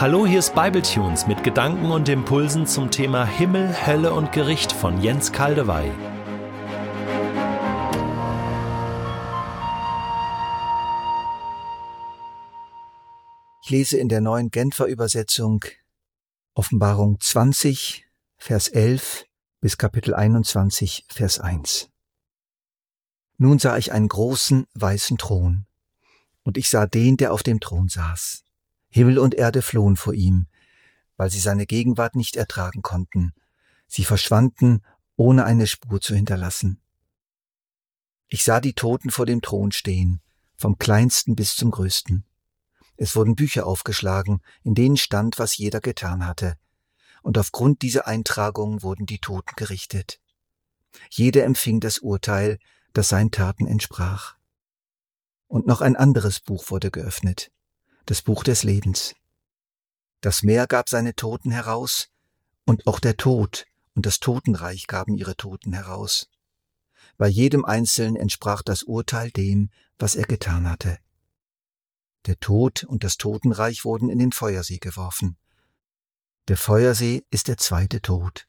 Hallo, hier ist Bibletunes mit Gedanken und Impulsen zum Thema Himmel, Hölle und Gericht von Jens Kaldewey. Ich lese in der neuen Genfer Übersetzung Offenbarung 20, Vers 11 bis Kapitel 21, Vers 1. Nun sah ich einen großen weißen Thron, und ich sah den, der auf dem Thron saß. Himmel und Erde flohen vor ihm, weil sie seine Gegenwart nicht ertragen konnten. Sie verschwanden, ohne eine Spur zu hinterlassen. Ich sah die Toten vor dem Thron stehen, vom kleinsten bis zum größten. Es wurden Bücher aufgeschlagen, in denen stand, was jeder getan hatte. Und aufgrund dieser Eintragung wurden die Toten gerichtet. Jeder empfing das Urteil, das seinen Taten entsprach. Und noch ein anderes Buch wurde geöffnet, das Buch des Lebens. Das Meer gab seine Toten heraus, und auch der Tod und das Totenreich gaben ihre Toten heraus. Bei jedem Einzelnen entsprach das Urteil dem, was er getan hatte. Der Tod und das Totenreich wurden in den Feuersee geworfen. Der Feuersee ist der zweite Tod.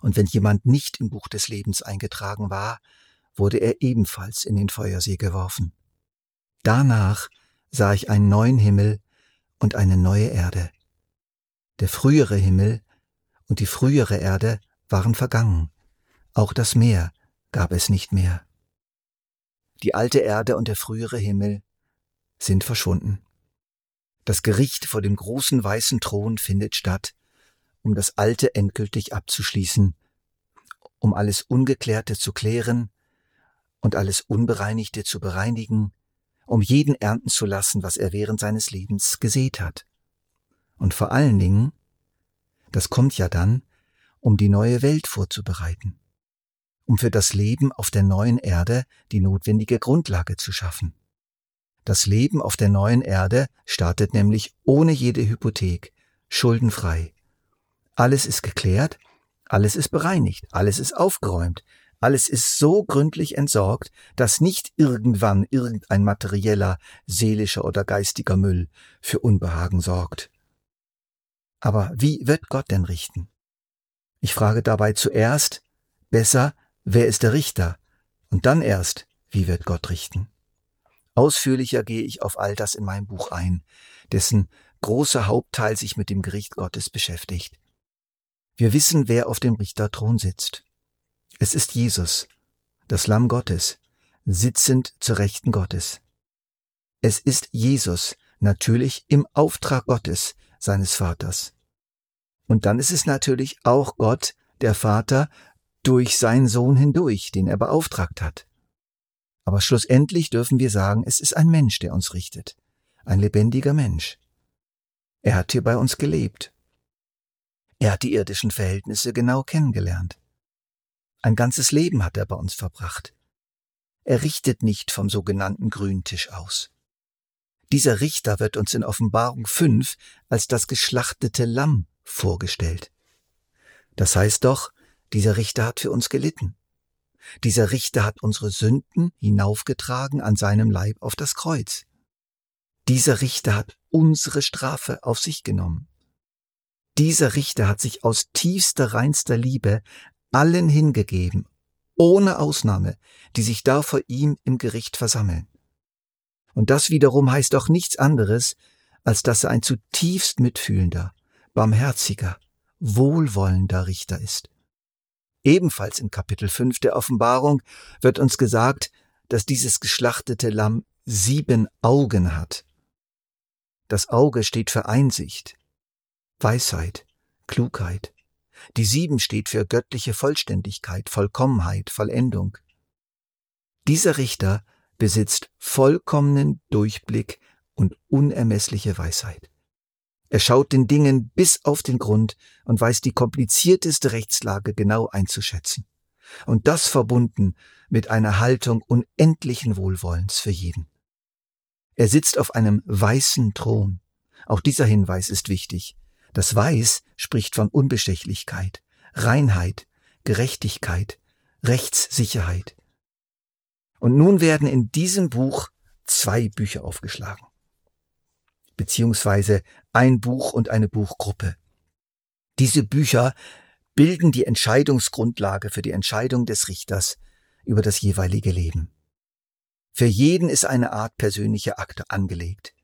Und wenn jemand nicht im Buch des Lebens eingetragen war, wurde er ebenfalls in den Feuersee geworfen. Danach sah ich einen neuen Himmel und eine neue Erde. Der frühere Himmel und die frühere Erde waren vergangen, auch das Meer gab es nicht mehr. Die alte Erde und der frühere Himmel sind verschwunden. Das Gericht vor dem großen weißen Thron findet statt, um das Alte endgültig abzuschließen, um alles Ungeklärte zu klären und alles Unbereinigte zu bereinigen, um jeden ernten zu lassen, was er während seines Lebens gesät hat. Und vor allen Dingen, das kommt ja dann, um die neue Welt vorzubereiten, um für das Leben auf der neuen Erde die notwendige Grundlage zu schaffen. Das Leben auf der neuen Erde startet nämlich ohne jede Hypothek, schuldenfrei. Alles ist geklärt, alles ist bereinigt, alles ist aufgeräumt, alles ist so gründlich entsorgt, dass nicht irgendwann irgendein materieller, seelischer oder geistiger Müll für Unbehagen sorgt. Aber wie wird Gott denn richten? Ich frage dabei zuerst, besser, wer ist der Richter? Und dann erst, wie wird Gott richten? Ausführlicher gehe ich auf all das in meinem Buch ein, dessen großer Hauptteil sich mit dem Gericht Gottes beschäftigt. Wir wissen, wer auf dem Richterthron sitzt. Es ist Jesus, das Lamm Gottes, sitzend zur Rechten Gottes. Es ist Jesus, natürlich im Auftrag Gottes, seines Vaters. Und dann ist es natürlich auch Gott, der Vater, durch seinen Sohn hindurch, den er beauftragt hat. Aber schlussendlich dürfen wir sagen, es ist ein Mensch, der uns richtet. Ein lebendiger Mensch. Er hat hier bei uns gelebt. Er hat die irdischen Verhältnisse genau kennengelernt. Ein ganzes Leben hat er bei uns verbracht. Er richtet nicht vom sogenannten Grüntisch aus. Dieser Richter wird uns in Offenbarung 5 als das geschlachtete Lamm vorgestellt. Das heißt doch, dieser Richter hat für uns gelitten. Dieser Richter hat unsere Sünden hinaufgetragen an seinem Leib auf das Kreuz. Dieser Richter hat unsere Strafe auf sich genommen. Dieser Richter hat sich aus tiefster, reinster Liebe allen hingegeben, ohne Ausnahme, die sich da vor ihm im Gericht versammeln. Und das wiederum heißt doch nichts anderes, als dass er ein zutiefst mitfühlender, barmherziger, wohlwollender Richter ist. Ebenfalls in Kapitel 5 der Offenbarung wird uns gesagt, dass dieses geschlachtete Lamm sieben Augen hat. Das Auge steht für Einsicht, Weisheit, Klugheit. Die sieben steht für göttliche Vollständigkeit, Vollkommenheit, Vollendung. Dieser Richter besitzt vollkommenen Durchblick und unermessliche Weisheit. Er schaut den Dingen bis auf den Grund und weiß die komplizierteste Rechtslage genau einzuschätzen. Und das verbunden mit einer Haltung unendlichen Wohlwollens für jeden. Er sitzt auf einem weißen Thron. Auch dieser Hinweis ist wichtig. Das Weiß spricht von Unbestechlichkeit, Reinheit, Gerechtigkeit, Rechtssicherheit. Und nun werden in diesem Buch zwei Bücher aufgeschlagen. beziehungsweise ein Buch und eine Buchgruppe. Diese Bücher bilden die Entscheidungsgrundlage für die Entscheidung des Richters über das jeweilige Leben. Für jeden ist eine Art persönliche Akte angelegt.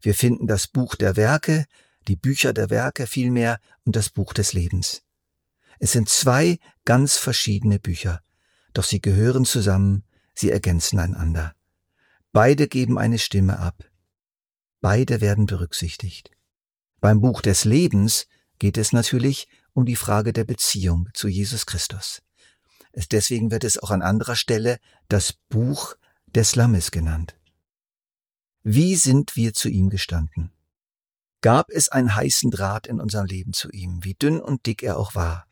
Wir finden das Buch der Werke, die Bücher der Werke vielmehr und das Buch des Lebens. Es sind zwei ganz verschiedene Bücher, doch sie gehören zusammen, sie ergänzen einander. Beide geben eine Stimme ab. Beide werden berücksichtigt. Beim Buch des Lebens geht es natürlich um die Frage der Beziehung zu Jesus Christus. Deswegen wird es auch an anderer Stelle das Buch des Lammes genannt. Wie sind wir zu ihm gestanden? Gab es einen heißen Draht in unserem Leben zu ihm, wie dünn und dick er auch war?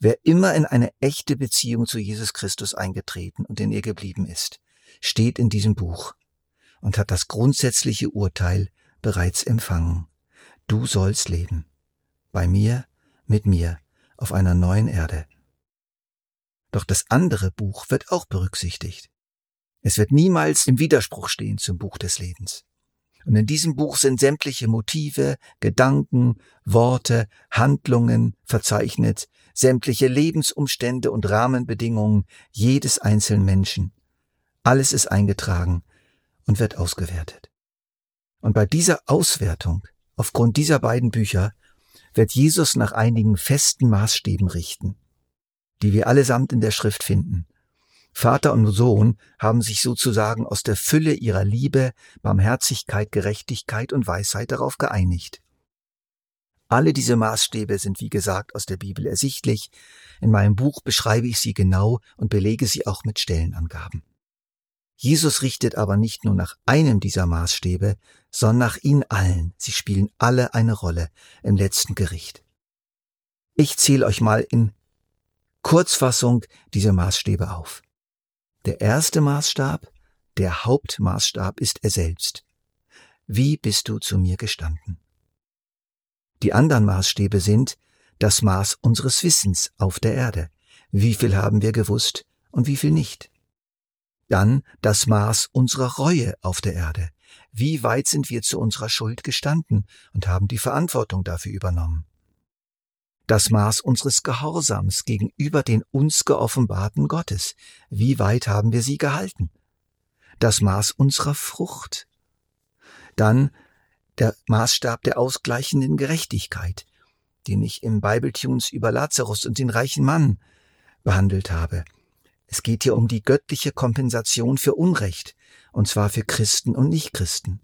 Wer immer in eine echte Beziehung zu Jesus Christus eingetreten und in ihr geblieben ist, steht in diesem Buch und hat das grundsätzliche Urteil bereits empfangen. Du sollst leben. Bei mir, mit mir, auf einer neuen Erde. Doch das andere Buch wird auch berücksichtigt. Es wird niemals im Widerspruch stehen zum Buch des Lebens. Und in diesem Buch sind sämtliche Motive, Gedanken, Worte, Handlungen verzeichnet, sämtliche Lebensumstände und Rahmenbedingungen jedes einzelnen Menschen. Alles ist eingetragen und wird ausgewertet. Und bei dieser Auswertung, aufgrund dieser beiden Bücher, wird Jesus nach einigen festen Maßstäben richten, die wir allesamt in der Schrift finden Vater und Sohn haben sich sozusagen aus der Fülle ihrer Liebe, Barmherzigkeit, Gerechtigkeit und Weisheit darauf geeinigt. Alle diese Maßstäbe sind wie gesagt aus der Bibel ersichtlich. In meinem Buch beschreibe ich sie genau und belege sie auch mit Stellenangaben. Jesus richtet aber nicht nur nach einem dieser Maßstäbe, sondern nach ihnen allen. Sie spielen alle eine Rolle im letzten Gericht. Ich zähle euch mal in Kurzfassung diese Maßstäbe auf. Der erste Maßstab, der Hauptmaßstab ist er selbst. Wie bist du zu mir gestanden? Die anderen Maßstäbe sind das Maß unseres Wissens auf der Erde. Wie viel haben wir gewusst und wie viel nicht? Dann das Maß unserer Reue auf der Erde. Wie weit sind wir zu unserer Schuld gestanden und haben die Verantwortung dafür übernommen? Das Maß unseres Gehorsams gegenüber den uns geoffenbarten Gottes. Wie weit haben wir sie gehalten? Das Maß unserer Frucht. Dann der Maßstab der ausgleichenden Gerechtigkeit, den ich im Bibletunes über Lazarus und den reichen Mann behandelt habe. Es geht hier um die göttliche Kompensation für Unrecht, und zwar für Christen und Nichtchristen.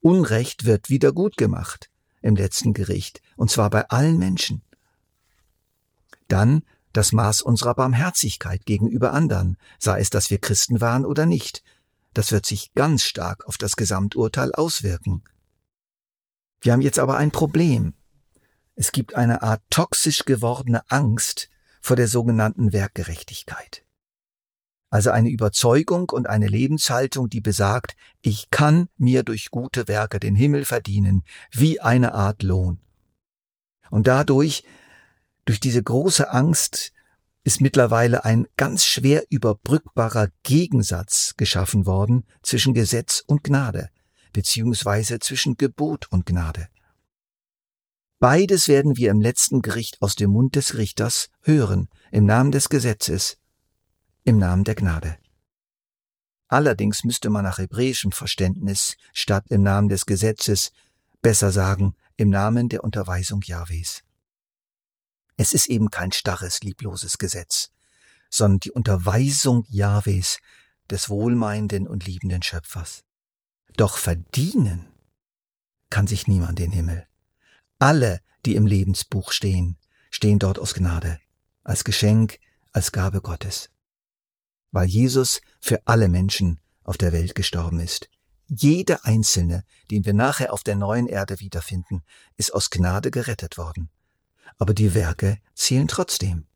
Unrecht wird wieder gut gemacht im letzten Gericht, und zwar bei allen Menschen. Dann das Maß unserer Barmherzigkeit gegenüber anderen, sei es, dass wir Christen waren oder nicht. Das wird sich ganz stark auf das Gesamturteil auswirken. Wir haben jetzt aber ein Problem. Es gibt eine Art toxisch gewordene Angst vor der sogenannten Werkgerechtigkeit also eine Überzeugung und eine Lebenshaltung, die besagt, ich kann mir durch gute Werke den Himmel verdienen, wie eine Art Lohn. Und dadurch, durch diese große Angst, ist mittlerweile ein ganz schwer überbrückbarer Gegensatz geschaffen worden zwischen Gesetz und Gnade, beziehungsweise zwischen Gebot und Gnade. Beides werden wir im letzten Gericht aus dem Mund des Richters hören, im Namen des Gesetzes, im Namen der Gnade. Allerdings müsste man nach hebräischem Verständnis statt im Namen des Gesetzes besser sagen im Namen der Unterweisung Jahwes. Es ist eben kein starres, liebloses Gesetz, sondern die Unterweisung Jahwes, des wohlmeinenden und liebenden Schöpfers. Doch verdienen kann sich niemand den Himmel. Alle, die im Lebensbuch stehen, stehen dort aus Gnade, als Geschenk, als Gabe Gottes weil Jesus für alle Menschen auf der Welt gestorben ist. Jeder Einzelne, den wir nachher auf der neuen Erde wiederfinden, ist aus Gnade gerettet worden. Aber die Werke zählen trotzdem.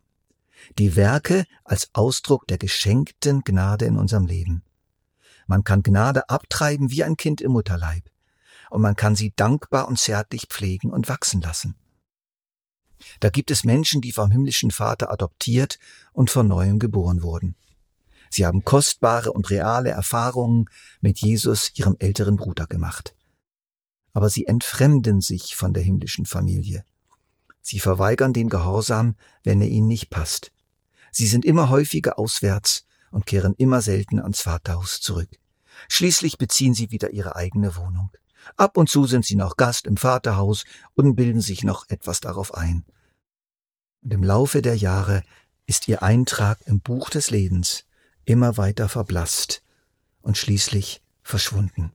Die Werke als Ausdruck der geschenkten Gnade in unserem Leben. Man kann Gnade abtreiben wie ein Kind im Mutterleib. Und man kann sie dankbar und zärtlich pflegen und wachsen lassen. Da gibt es Menschen, die vom himmlischen Vater adoptiert und von neuem geboren wurden. Sie haben kostbare und reale Erfahrungen mit Jesus, ihrem älteren Bruder, gemacht. Aber sie entfremden sich von der himmlischen Familie. Sie verweigern den Gehorsam, wenn er ihnen nicht passt. Sie sind immer häufiger auswärts und kehren immer selten ans Vaterhaus zurück. Schließlich beziehen sie wieder ihre eigene Wohnung. Ab und zu sind sie noch Gast im Vaterhaus und bilden sich noch etwas darauf ein. Und im Laufe der Jahre ist ihr Eintrag im Buch des Lebens immer weiter verblasst und schließlich verschwunden.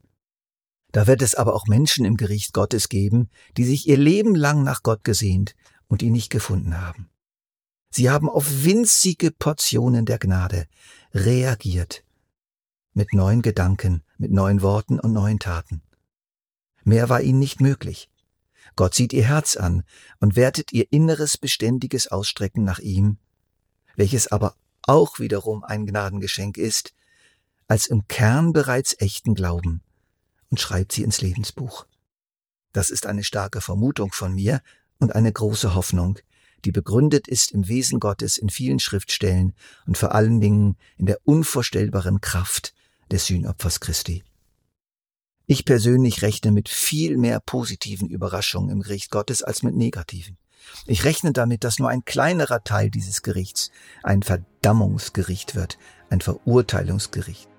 Da wird es aber auch Menschen im Gericht Gottes geben, die sich ihr Leben lang nach Gott gesehnt und ihn nicht gefunden haben. Sie haben auf winzige Portionen der Gnade reagiert. Mit neuen Gedanken, mit neuen Worten und neuen Taten. Mehr war ihnen nicht möglich. Gott sieht ihr Herz an und wertet ihr inneres beständiges Ausstrecken nach ihm, welches aber auch wiederum ein Gnadengeschenk ist, als im Kern bereits echten Glauben und schreibt sie ins Lebensbuch. Das ist eine starke Vermutung von mir und eine große Hoffnung, die begründet ist im Wesen Gottes in vielen Schriftstellen und vor allen Dingen in der unvorstellbaren Kraft des Sühnopfers Christi. Ich persönlich rechne mit viel mehr positiven Überraschungen im Gericht Gottes als mit negativen. Ich rechne damit, dass nur ein kleinerer Teil dieses Gerichts ein Verdammungsgericht wird, ein Verurteilungsgericht.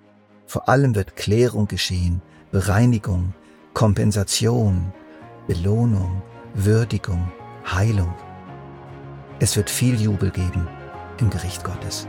Vor allem wird Klärung geschehen, Bereinigung, Kompensation, Belohnung, Würdigung, Heilung. Es wird viel Jubel geben im Gericht Gottes.